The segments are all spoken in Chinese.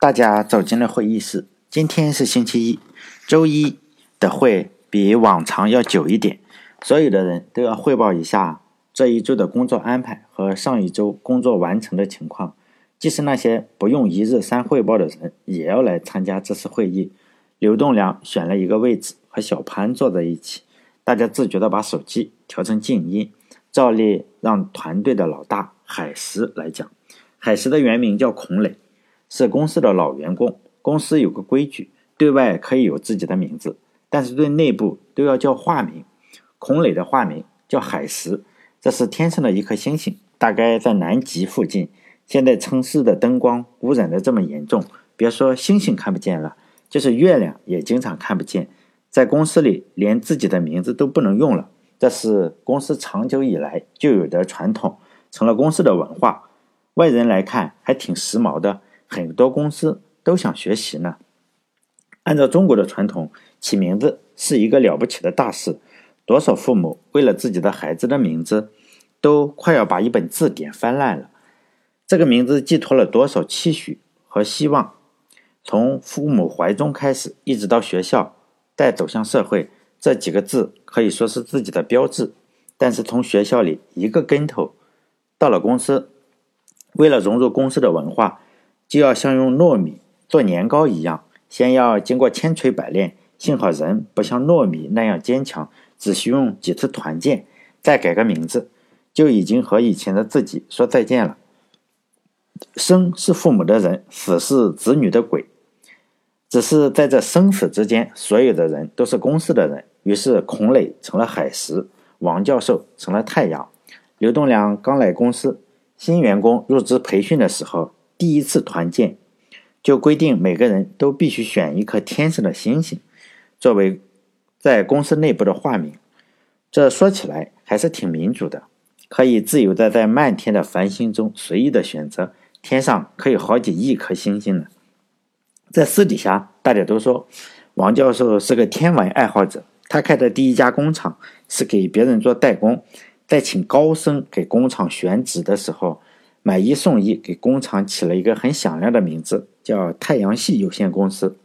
大家走进了会议室。今天是星期一，周一的会比往常要久一点。所有的人都要汇报一下这一周的工作安排和上一周工作完成的情况。即使那些不用一日三汇报的人，也要来参加这次会议。刘栋梁选了一个位置和小潘坐在一起，大家自觉地把手机调成静音，照例让团队的老大海石来讲。海石的原名叫孔磊。是公司的老员工，公司有个规矩，对外可以有自己的名字，但是对内部都要叫化名。孔磊的化名叫海石，这是天上的一颗星星，大概在南极附近。现在城市的灯光污染的这么严重，别说星星看不见了，就是月亮也经常看不见。在公司里，连自己的名字都不能用了，这是公司长久以来就有的传统，成了公司的文化。外人来看还挺时髦的。很多公司都想学习呢。按照中国的传统，起名字是一个了不起的大事。多少父母为了自己的孩子的名字，都快要把一本字典翻烂了。这个名字寄托了多少期许和希望？从父母怀中开始，一直到学校，再走向社会，这几个字可以说是自己的标志。但是从学校里一个跟头到了公司，为了融入公司的文化。就要像用糯米做年糕一样，先要经过千锤百炼。幸好人不像糯米那样坚强，只需用几次团建，再改个名字，就已经和以前的自己说再见了。生是父母的人，死是子女的鬼。只是在这生死之间，所有的人都是公司的人。于是孔磊成了海石，王教授成了太阳。刘栋梁刚来公司，新员工入职培训的时候。第一次团建，就规定每个人都必须选一颗天上的星星，作为在公司内部的化名。这说起来还是挺民主的，可以自由的在漫天的繁星中随意的选择。天上可以好几亿颗星星呢。在私底下，大家都说王教授是个天文爱好者。他开的第一家工厂是给别人做代工，在请高僧给工厂选址的时候。买一送一，给工厂起了一个很响亮的名字，叫太阳系有限公司。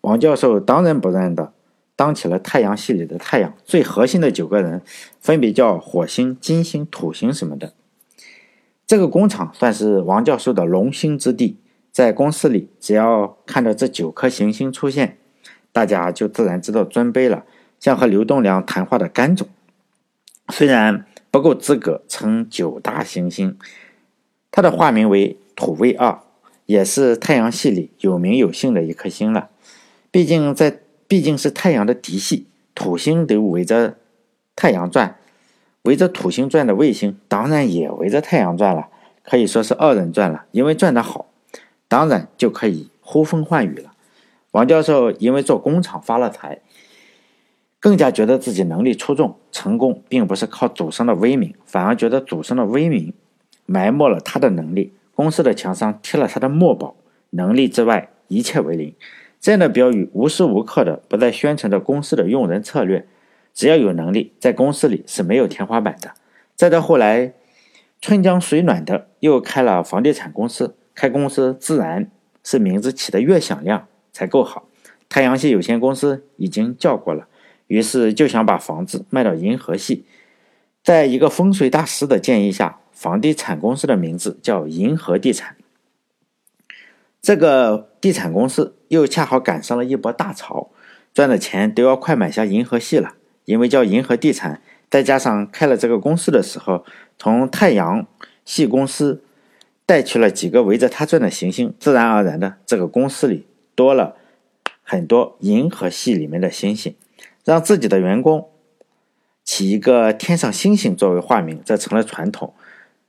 王教授当仁不让的当起了太阳系里的太阳，最核心的九个人分别叫火星、金星、土星什么的。这个工厂算是王教授的龙兴之地，在公司里，只要看到这九颗行星出现，大家就自然知道尊卑了，像和刘栋梁谈话的甘总，虽然不够资格称九大行星。它的化名为土卫二，也是太阳系里有名有姓的一颗星了。毕竟在毕竟是太阳的嫡系，土星都围着太阳转，围着土星转的卫星当然也围着太阳转了，可以说是二人转了。因为转得好，当然就可以呼风唤雨了。王教授因为做工厂发了财，更加觉得自己能力出众，成功并不是靠祖上的威名，反而觉得祖上的威名。埋没了他的能力，公司的墙上贴了他的墨宝，能力之外一切为零。这样的标语无时无刻的不在宣传着公司的用人策略。只要有能力，在公司里是没有天花板的。再到后来，春江水暖的又开了房地产公司，开公司自然是名字起的越响亮才够好。太阳系有限公司已经叫过了，于是就想把房子卖到银河系。在一个风水大师的建议下。房地产公司的名字叫银河地产。这个地产公司又恰好赶上了一波大潮，赚的钱都要快买下银河系了。因为叫银河地产，再加上开了这个公司的时候，从太阳系公司带去了几个围着他转的行星，自然而然的，这个公司里多了很多银河系里面的星星，让自己的员工起一个天上星星作为化名，这成了传统。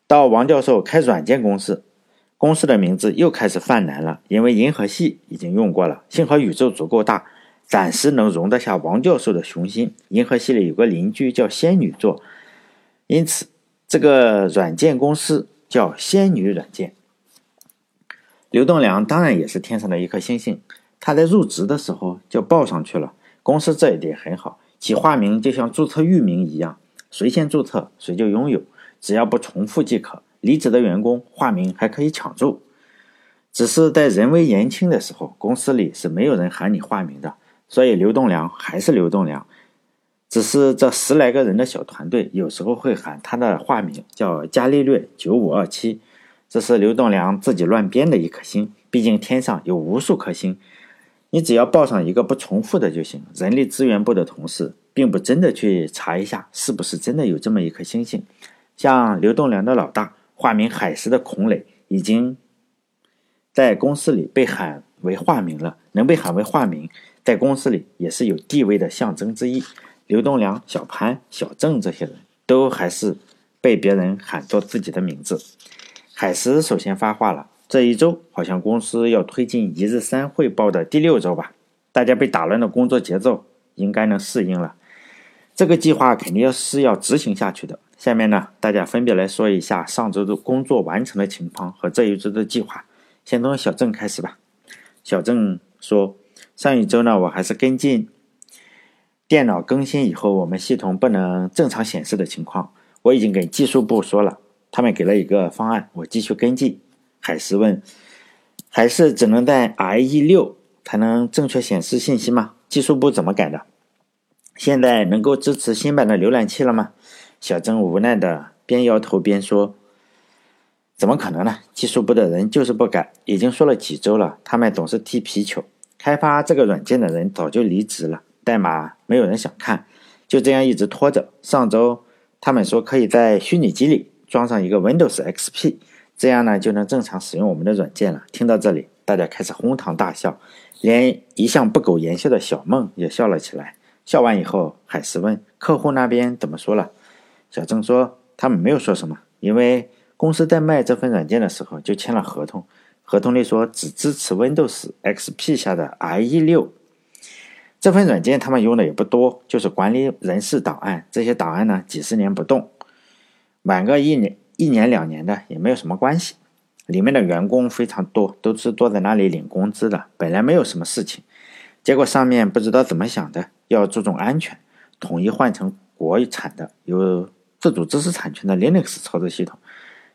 到王教授开软件公司，公司的名字又开始犯难了，因为银河系已经用过了。幸好宇宙足够大，暂时能容得下王教授的雄心。银河系里有个邻居叫仙女座，因此这个软件公司叫仙女软件。刘栋梁当然也是天上的一颗星星，他在入职的时候就报上去了。公司这一点很好，起化名就像注册域名一样，谁先注册谁就拥有。只要不重复即可。离职的员工化名还可以抢注。只是在人微言轻的时候，公司里是没有人喊你化名的，所以刘栋梁还是刘栋梁。只是这十来个人的小团队，有时候会喊他的化名叫伽利略九五二七，这是刘栋梁自己乱编的一颗星。毕竟天上有无数颗星，你只要报上一个不重复的就行。人力资源部的同事并不真的去查一下是不是真的有这么一颗星星。像刘栋梁的老大化名海石的孔磊，已经在公司里被喊为化名了。能被喊为化名，在公司里也是有地位的象征之一。刘栋梁、小潘、小郑这些人都还是被别人喊作自己的名字。海石首先发话了：“这一周好像公司要推进一日三汇报的第六周吧？大家被打乱的工作节奏应该能适应了。这个计划肯定是要执行下去的。下面呢，大家分别来说一下上周的工作完成的情况和这一周的计划。先从小郑开始吧。小郑说：上一周呢，我还是跟进。”电脑更新以后，我们系统不能正常显示的情况，我已经给技术部说了，他们给了一个方案，我继续跟进。海石问：“还是只能在 IE 六才能正确显示信息吗？技术部怎么改的？现在能够支持新版的浏览器了吗？”小郑无奈的边摇头边说：“怎么可能呢？技术部的人就是不改，已经说了几周了，他们总是踢皮球。开发这个软件的人早就离职了。”代码没有人想看，就这样一直拖着。上周他们说可以在虚拟机里装上一个 Windows XP，这样呢就能正常使用我们的软件了。听到这里，大家开始哄堂大笑，连一向不苟言笑的小梦也笑了起来。笑完以后，海石问客户那边怎么说了。小郑说他们没有说什么，因为公司在卖这份软件的时候就签了合同，合同里说只支持 Windows XP 下的 IE 六。这份软件他们用的也不多，就是管理人事档案。这些档案呢，几十年不动，晚个一年、一年两年的也没有什么关系。里面的员工非常多，都是坐在那里领工资的，本来没有什么事情。结果上面不知道怎么想的，要注重安全，统一换成国产的有自主知识产权的 Linux 操作系统。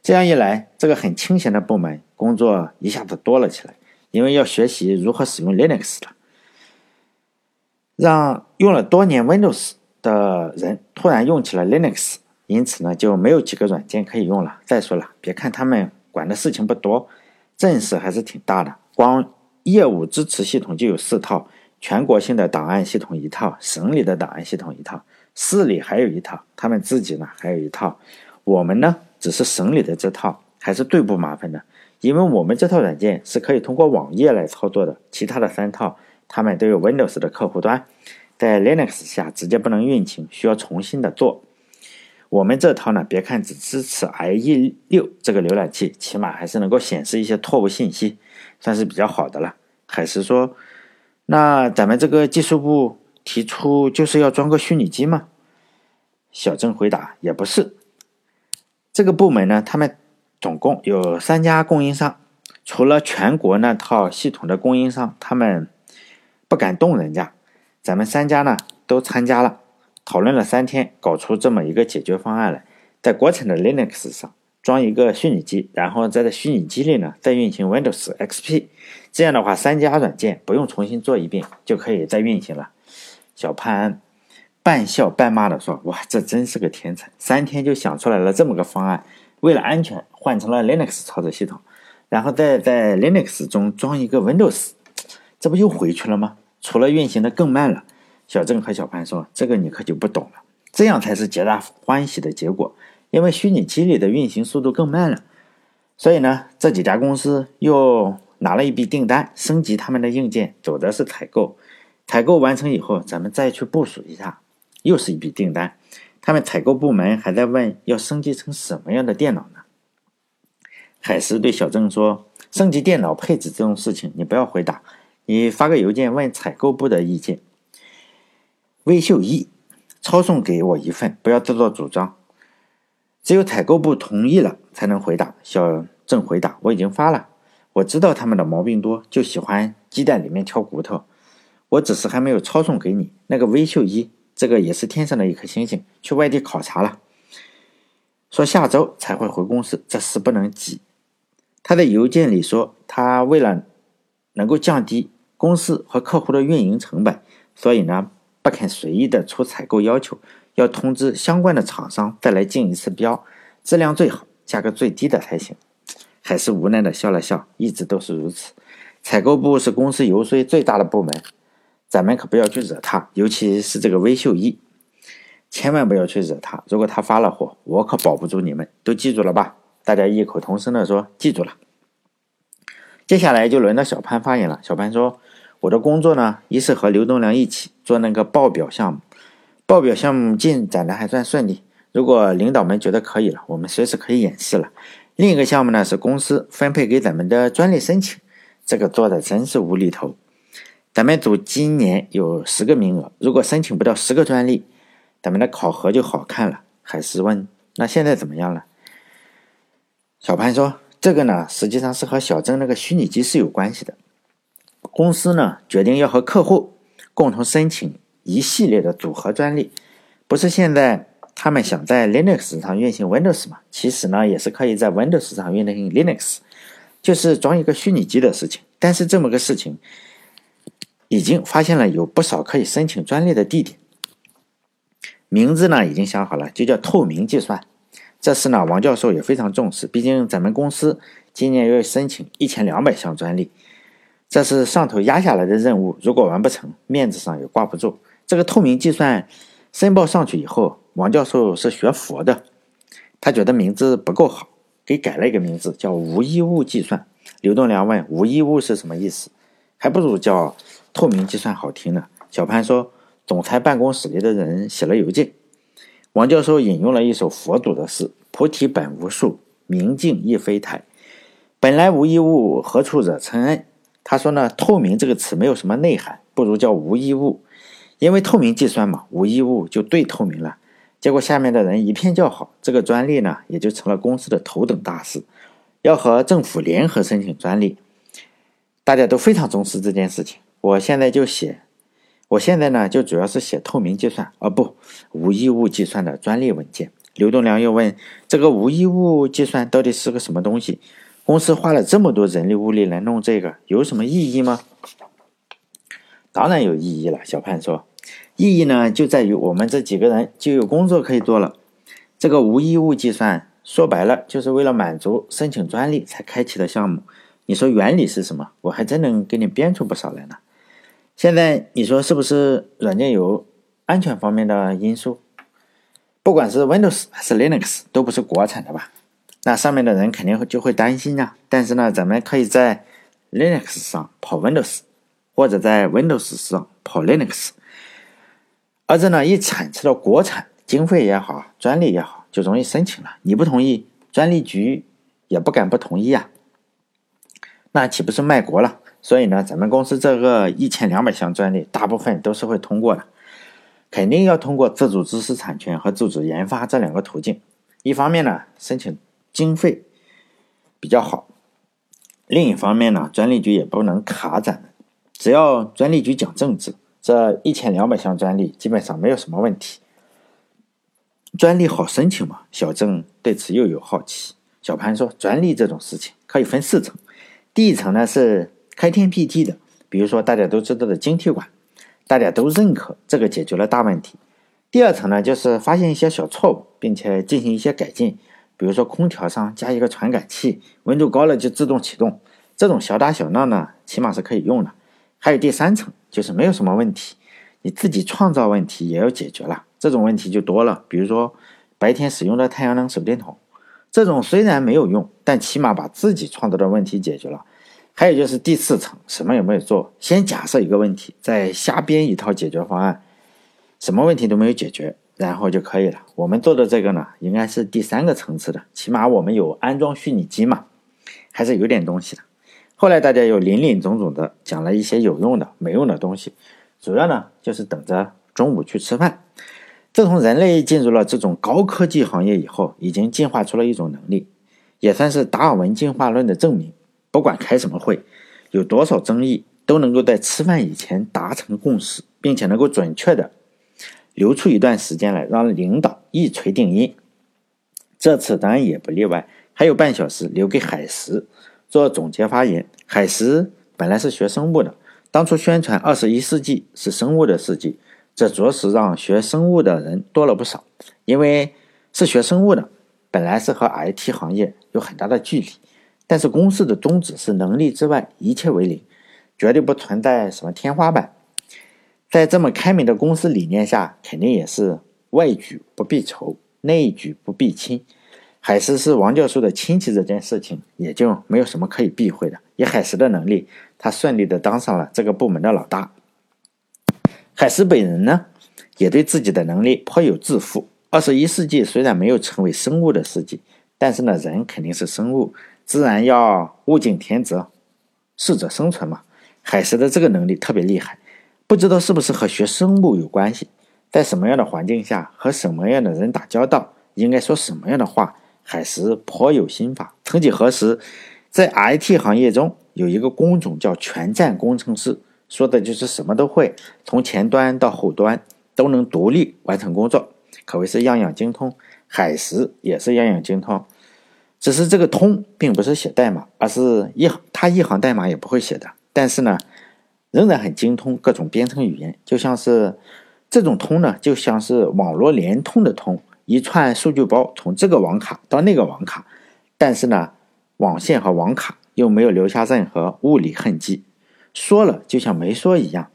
这样一来，这个很清闲的部门工作一下子多了起来，因为要学习如何使用 Linux 了。让用了多年 Windows 的人突然用起了 Linux，因此呢就没有几个软件可以用了。再说了，别看他们管的事情不多，阵势还是挺大的。光业务支持系统就有四套，全国性的档案系统一套，省里的档案系统一套，市里还有一套，他们自己呢还有一套。我们呢只是省里的这套，还是最不麻烦的，因为我们这套软件是可以通过网页来操作的，其他的三套。他们都有 Windows 的客户端，在 Linux 下直接不能运行，需要重新的做。我们这套呢，别看只支持 IE 六这个浏览器，起码还是能够显示一些错误信息，算是比较好的了。海石说：“那咱们这个技术部提出就是要装个虚拟机吗？”小郑回答：“也不是。这个部门呢，他们总共有三家供应商，除了全国那套系统的供应商，他们。”不敢动人家，咱们三家呢都参加了，讨论了三天，搞出这么一个解决方案来，在国产的 Linux 上装一个虚拟机，然后在这虚拟机里呢再运行 Windows XP，这样的话三家软件不用重新做一遍就可以再运行了。小潘半笑半骂的说：“哇，这真是个天才，三天就想出来了这么个方案，为了安全换成了 Linux 操作系统，然后再在 Linux 中装一个 Windows，这不又回去了吗？”除了运行的更慢了，小郑和小潘说：“这个你可就不懂了，这样才是皆大欢喜的结果。因为虚拟机里的运行速度更慢了，所以呢，这几家公司又拿了一笔订单，升级他们的硬件，走的是采购。采购完成以后，咱们再去部署一下，又是一笔订单。他们采购部门还在问要升级成什么样的电脑呢？”海石对小郑说：“升级电脑配置这种事情，你不要回答。”你发个邮件问采购部的意见。魏秀一，抄送给我一份，不要自作主张。只有采购部同意了才能回答。小郑回答：“我已经发了，我知道他们的毛病多，就喜欢鸡蛋里面挑骨头。我只是还没有抄送给你。那个微秀一，这个也是天上的一颗星星，去外地考察了，说下周才会回公司，这事不能急。他在邮件里说，他为了能够降低公司和客户的运营成本，所以呢不肯随意的出采购要求，要通知相关的厂商再来竞一次标，质量最好，价格最低的才行。还是无奈的笑了笑，一直都是如此。采购部是公司游说最大的部门，咱们可不要去惹他，尤其是这个微秀一，千万不要去惹他。如果他发了火，我可保不住你们，都记住了吧？大家异口同声的说：“记住了。”接下来就轮到小潘发言了。小潘说：“我的工作呢，一是和刘东良一起做那个报表项目，报表项目进展的还算顺利。如果领导们觉得可以了，我们随时可以演示了。另一个项目呢，是公司分配给咱们的专利申请。”这个做的真是无厘头。咱们组今年有十个名额，如果申请不到十个专利，咱们的考核就好看了。海思问：“那现在怎么样了？”小潘说：“这个呢，实际上是和小郑那个虚拟机是有关系的。公司呢决定要和客户共同申请一系列的组合专利。不是现在他们想在 Linux 上运行 Windows 吗？其实呢，也是可以在 Windows 上运行 Linux。”就是装一个虚拟机的事情，但是这么个事情已经发现了有不少可以申请专利的地点，名字呢已经想好了，就叫透明计算。这事呢，王教授也非常重视，毕竟咱们公司今年要申请一千两百项专利，这是上头压下来的任务，如果完不成，面子上也挂不住。这个透明计算申报上去以后，王教授是学佛的，他觉得名字不够好。给改了一个名字，叫无一物计算。刘栋梁问：“无一物是什么意思？”还不如叫透明计算好听呢。小潘说：“总裁办公室里的人写了邮件。”王教授引用了一首佛祖的诗：“菩提本无树，明镜亦非台。本来无一物，何处惹尘埃？”他说呢：“透明这个词没有什么内涵，不如叫无一物，因为透明计算嘛，无一物就对透明了。”结果下面的人一片叫好，这个专利呢也就成了公司的头等大事，要和政府联合申请专利，大家都非常重视这件事情。我现在就写，我现在呢就主要是写透明计算，啊不无异物计算的专利文件。刘栋梁又问：这个无异物计算到底是个什么东西？公司花了这么多人力物力来弄这个，有什么意义吗？当然有意义了，小潘说。意义呢，就在于我们这几个人就有工作可以做了。这个无义务计算，说白了就是为了满足申请专利才开启的项目。你说原理是什么？我还真能给你编出不少来呢。现在你说是不是软件有安全方面的因素？不管是 Windows 还是 Linux，都不是国产的吧？那上面的人肯定会就会担心呀。但是呢，咱们可以在 Linux 上跑 Windows，或者在 Windows 上跑 Linux。而这呢，一产出到国产，经费也好，专利也好，就容易申请了。你不同意，专利局也不敢不同意啊。那岂不是卖国了？所以呢，咱们公司这个一千两百项专利，大部分都是会通过的，肯定要通过自主知识产权和自主研发这两个途径。一方面呢，申请经费比较好；另一方面呢，专利局也不能卡咱，只要专利局讲政治。这一千两百项专利基本上没有什么问题，专利好申请吗？小郑对此又有好奇。小潘说：“专利这种事情可以分四层，第一层呢是开天辟地的，比如说大家都知道的晶体管，大家都认可，这个解决了大问题。第二层呢就是发现一些小错误，并且进行一些改进，比如说空调上加一个传感器，温度高了就自动启动，这种小打小闹呢，起码是可以用的。还有第三层。”就是没有什么问题，你自己创造问题也要解决了，这种问题就多了。比如说白天使用的太阳能手电筒，这种虽然没有用，但起码把自己创造的问题解决了。还有就是第四层，什么也没有做，先假设一个问题，再瞎编一套解决方案，什么问题都没有解决，然后就可以了。我们做的这个呢，应该是第三个层次的，起码我们有安装虚拟机嘛，还是有点东西的。后来大家又林林总总的讲了一些有用的、没用的东西，主要呢就是等着中午去吃饭。自从人类进入了这种高科技行业以后，已经进化出了一种能力，也算是达尔文进化论的证明。不管开什么会，有多少争议，都能够在吃饭以前达成共识，并且能够准确的留出一段时间来让领导一锤定音。这次当然也不例外，还有半小时留给海石。做总结发言。海石本来是学生物的，当初宣传二十一世纪是生物的世纪，这着实让学生物的人多了不少。因为是学生物的，本来是和 IT 行业有很大的距离。但是公司的宗旨是能力之外一切为零，绝对不存在什么天花板。在这么开明的公司理念下，肯定也是外举不避仇，内举不避亲。海石是王教授的亲戚，这件事情也就没有什么可以避讳的。以海石的能力，他顺利的当上了这个部门的老大。海石本人呢，也对自己的能力颇有自负。二十一世纪虽然没有成为生物的世纪，但是呢，人肯定是生物。自然要物竞天择，适者生存嘛。海石的这个能力特别厉害，不知道是不是和学生物有关系。在什么样的环境下和什么样的人打交道，应该说什么样的话，海石颇有心法。曾几何时，在 IT 行业中有一个工种叫全站工程师，说的就是什么都会，从前端到后端都能独立完成工作，可谓是样样精通。海石也是样样精通。只是这个通并不是写代码，而是一他一行代码也不会写的。但是呢，仍然很精通各种编程语言，就像是这种通呢，就像是网络联通的通，一串数据包从这个网卡到那个网卡，但是呢，网线和网卡又没有留下任何物理痕迹，说了就像没说一样。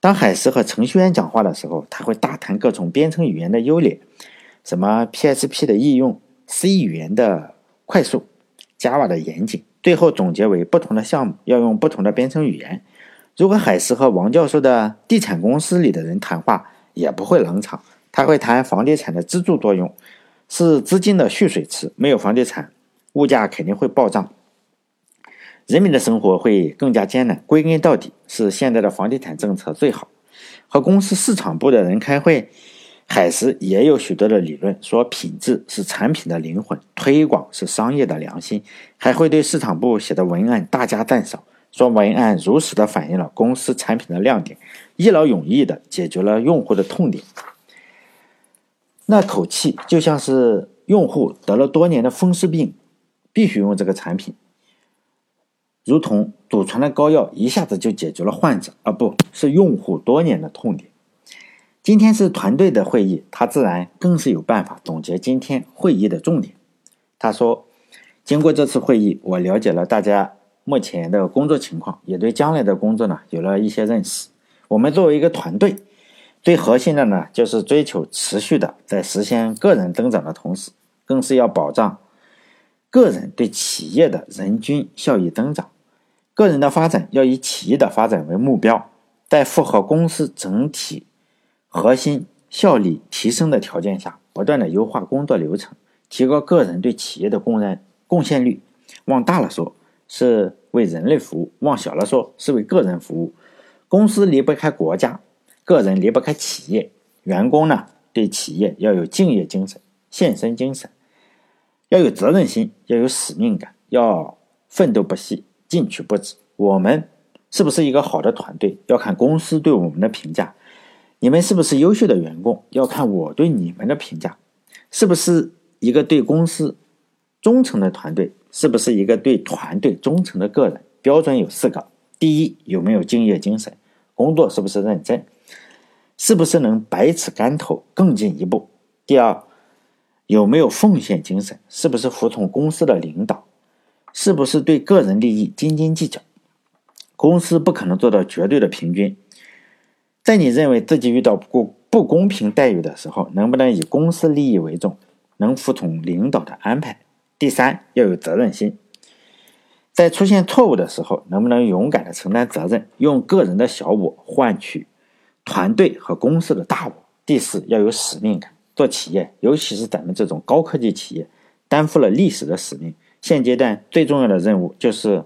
当海石和程序员讲话的时候，他会大谈各种编程语言的优劣，什么 PHP 的易用，C 语言的。快速，Java 的严谨，最后总结为不同的项目要用不同的编程语言。如果海石和王教授的地产公司里的人谈话，也不会冷场。他会谈房地产的支柱作用，是资金的蓄水池。没有房地产，物价肯定会暴涨，人民的生活会更加艰难。归根到底，是现在的房地产政策最好。和公司市场部的人开会。海石也有许多的理论，说品质是产品的灵魂，推广是商业的良心，还会对市场部写的文案大加赞赏，说文案如实的反映了公司产品的亮点，一劳永逸的解决了用户的痛点。那口气就像是用户得了多年的风湿病，必须用这个产品，如同祖传的膏药一下子就解决了患者，而不是用户多年的痛点。今天是团队的会议，他自然更是有办法总结今天会议的重点。他说：“经过这次会议，我了解了大家目前的工作情况，也对将来的工作呢有了一些认识。我们作为一个团队，最核心的呢就是追求持续的在实现个人增长的同时，更是要保障个人对企业的人均效益增长。个人的发展要以企业的发展为目标，在符合公司整体。”核心效率提升的条件下，不断的优化工作流程，提高个人对企业的贡献贡献率。往大了说，是为人类服务；往小了说，是为个人服务。公司离不开国家，个人离不开企业。员工呢，对企业要有敬业精神、献身精神，要有责任心，要有使命感，要奋斗不息、进取不止。我们是不是一个好的团队，要看公司对我们的评价。你们是不是优秀的员工，要看我对你们的评价；是不是一个对公司忠诚的团队，是不是一个对团队忠诚的个人。标准有四个：第一，有没有敬业精神，工作是不是认真，是不是能百尺竿头更进一步；第二，有没有奉献精神，是不是服从公司的领导，是不是对个人利益斤斤计较。公司不可能做到绝对的平均。在你认为自己遇到不不公平待遇的时候，能不能以公司利益为重，能服从领导的安排？第三，要有责任心，在出现错误的时候，能不能勇敢的承担责任，用个人的小我换取团队和公司的大我？第四，要有使命感。做企业，尤其是咱们这种高科技企业，担负了历史的使命。现阶段最重要的任务就是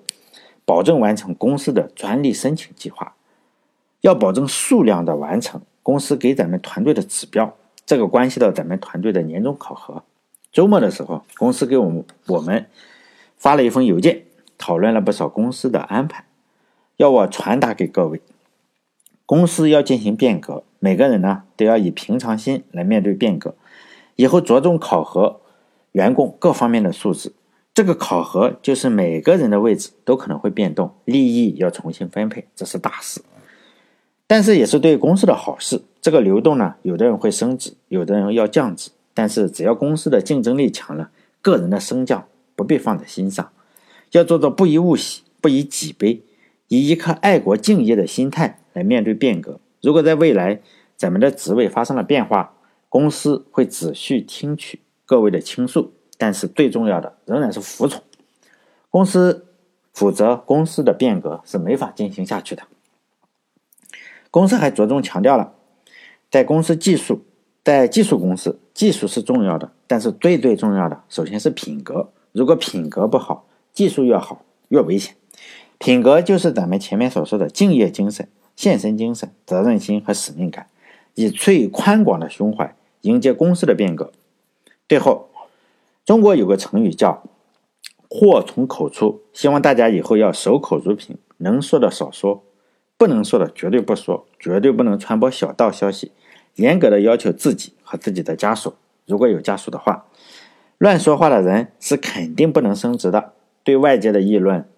保证完成公司的专利申请计划。要保证数量的完成，公司给咱们团队的指标，这个关系到咱们团队的年终考核。周末的时候，公司给我们我们发了一封邮件，讨论了不少公司的安排，要我传达给各位。公司要进行变革，每个人呢都要以平常心来面对变革。以后着重考核员工各方面的素质。这个考核就是每个人的位置都可能会变动，利益要重新分配，这是大事。但是也是对公司的好事。这个流动呢，有的人会升职，有的人要降职。但是只要公司的竞争力强了，个人的升降不必放在心上，要做到不以物喜，不以己悲，以一颗爱国敬业的心态来面对变革。如果在未来咱们的职位发生了变化，公司会仔细听取各位的倾诉，但是最重要的仍然是服从。公司否则公司的变革是没法进行下去的。公司还着重强调了，在公司技术，在技术公司，技术是重要的，但是最最重要的，首先是品格。如果品格不好，技术越好越危险。品格就是咱们前面所说的敬业精神、献身精神、责任心和使命感，以最宽广的胸怀迎接公司的变革。最后，中国有个成语叫“祸从口出”，希望大家以后要守口如瓶，能说的少说。不能说的绝对不说，绝对不能传播小道消息，严格的要求自己和自己的家属，如果有家属的话，乱说话的人是肯定不能升职的。对外界的议论，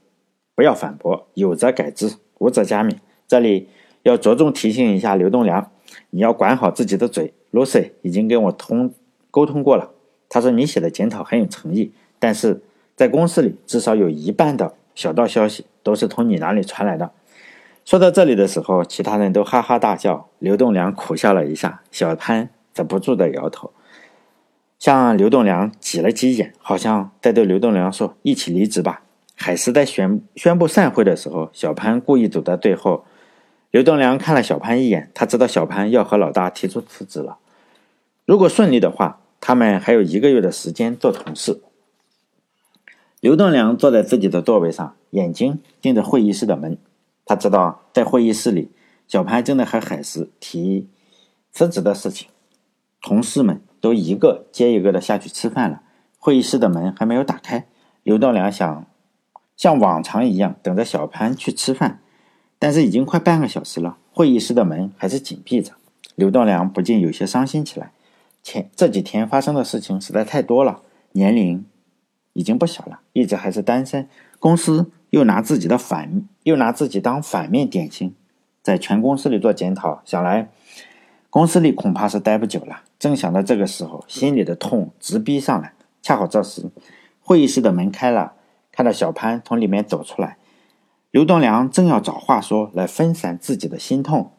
不要反驳，有则改之，无则加勉。这里要着重提醒一下刘栋梁，你要管好自己的嘴。Lucy 已经跟我通沟通过了，他说你写的检讨很有诚意，但是在公司里至少有一半的小道消息都是从你那里传来的。说到这里的时候，其他人都哈哈大笑，刘栋梁苦笑了一下，小潘则不住的摇头，向刘栋梁挤了挤眼，好像在对刘栋梁说：“一起离职吧。”海时在宣宣布散会的时候，小潘故意走在最后。刘栋梁看了小潘一眼，他知道小潘要和老大提出辞职了。如果顺利的话，他们还有一个月的时间做同事。刘栋梁坐在自己的座位上，眼睛盯着会议室的门。他知道，在会议室里，小潘正在和海石提辞职的事情。同事们都一个接一个的下去吃饭了。会议室的门还没有打开，刘栋梁想像往常一样等着小潘去吃饭，但是已经快半个小时了，会议室的门还是紧闭着。刘栋梁不禁有些伤心起来。前这几天发生的事情实在太多了，年龄已经不小了，一直还是单身，公司。又拿自己的反，又拿自己当反面典型，在全公司里做检讨，想来公司里恐怕是待不久了。正想到这个时候，心里的痛直逼上来。恰好这时，会议室的门开了，看到小潘从里面走出来，刘栋梁正要找话说来分散自己的心痛，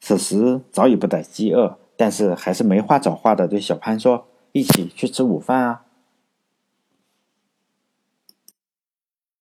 此时早已不再饥饿，但是还是没话找话的对小潘说：“一起去吃午饭啊。”